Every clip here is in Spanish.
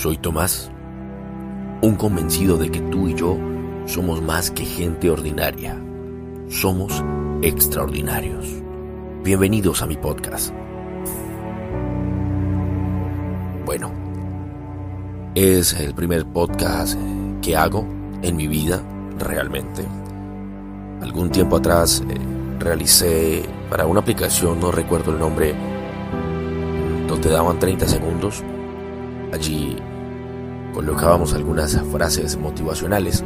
Soy Tomás, un convencido de que tú y yo somos más que gente ordinaria. Somos extraordinarios. Bienvenidos a mi podcast. Bueno, es el primer podcast que hago en mi vida, realmente. Algún tiempo atrás eh, realicé para una aplicación, no recuerdo el nombre, donde daban 30 segundos Allí colocábamos algunas frases motivacionales,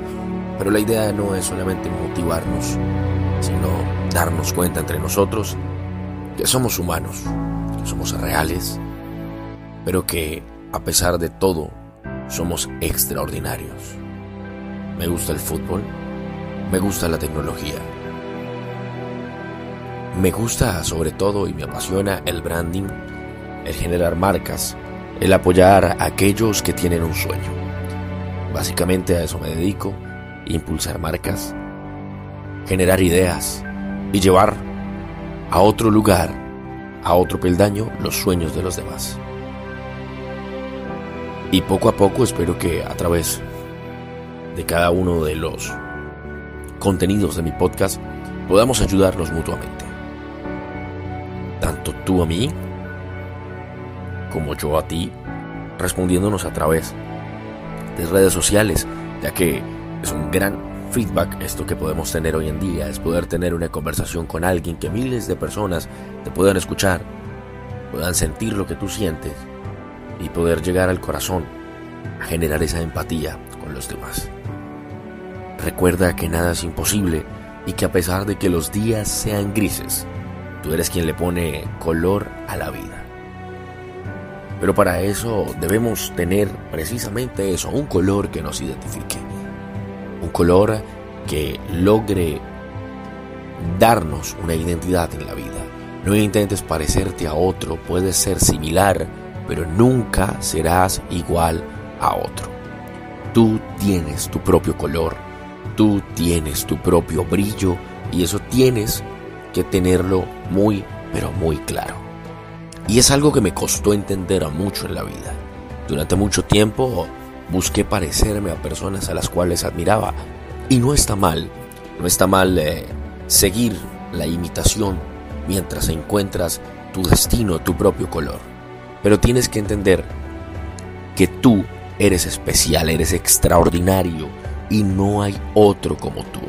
pero la idea no es solamente motivarnos, sino darnos cuenta entre nosotros que somos humanos, que somos reales, pero que a pesar de todo somos extraordinarios. Me gusta el fútbol, me gusta la tecnología, me gusta sobre todo y me apasiona el branding, el generar marcas, el apoyar a aquellos que tienen un sueño. Básicamente a eso me dedico, impulsar marcas, generar ideas y llevar a otro lugar, a otro peldaño, los sueños de los demás. Y poco a poco espero que a través de cada uno de los contenidos de mi podcast podamos ayudarnos mutuamente. Tanto tú a mí como yo a ti, respondiéndonos a través de redes sociales, ya que es un gran feedback esto que podemos tener hoy en día, es poder tener una conversación con alguien que miles de personas te puedan escuchar, puedan sentir lo que tú sientes y poder llegar al corazón a generar esa empatía con los demás. Recuerda que nada es imposible y que a pesar de que los días sean grises, tú eres quien le pone color a la vida. Pero para eso debemos tener precisamente eso, un color que nos identifique. Un color que logre darnos una identidad en la vida. No intentes parecerte a otro, puedes ser similar, pero nunca serás igual a otro. Tú tienes tu propio color, tú tienes tu propio brillo y eso tienes que tenerlo muy, pero muy claro. Y es algo que me costó entender mucho en la vida. Durante mucho tiempo busqué parecerme a personas a las cuales admiraba. Y no está mal, no está mal eh, seguir la imitación mientras encuentras tu destino, tu propio color. Pero tienes que entender que tú eres especial, eres extraordinario y no hay otro como tú,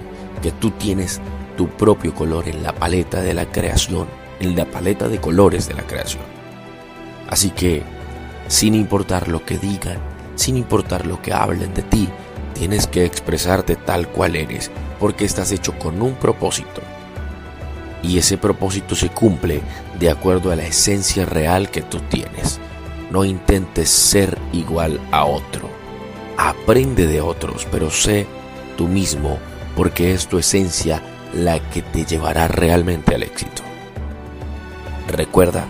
que tú tienes tu propio color en la paleta de la creación en la paleta de colores de la creación. Así que, sin importar lo que digan, sin importar lo que hablen de ti, tienes que expresarte tal cual eres, porque estás hecho con un propósito. Y ese propósito se cumple de acuerdo a la esencia real que tú tienes. No intentes ser igual a otro. Aprende de otros, pero sé tú mismo, porque es tu esencia la que te llevará realmente al éxito. Recuerda,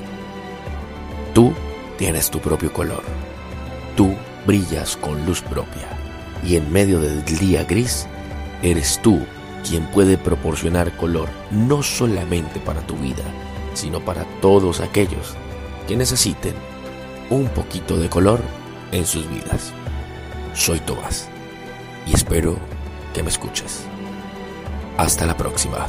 tú tienes tu propio color. Tú brillas con luz propia. Y en medio del día gris, eres tú quien puede proporcionar color no solamente para tu vida, sino para todos aquellos que necesiten un poquito de color en sus vidas. Soy Tomás y espero que me escuches. Hasta la próxima.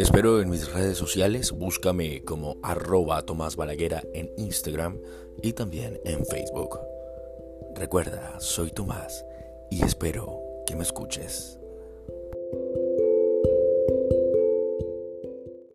Te espero en mis redes sociales, búscame como arroba en Instagram y también en Facebook. Recuerda, soy Tomás y espero que me escuches.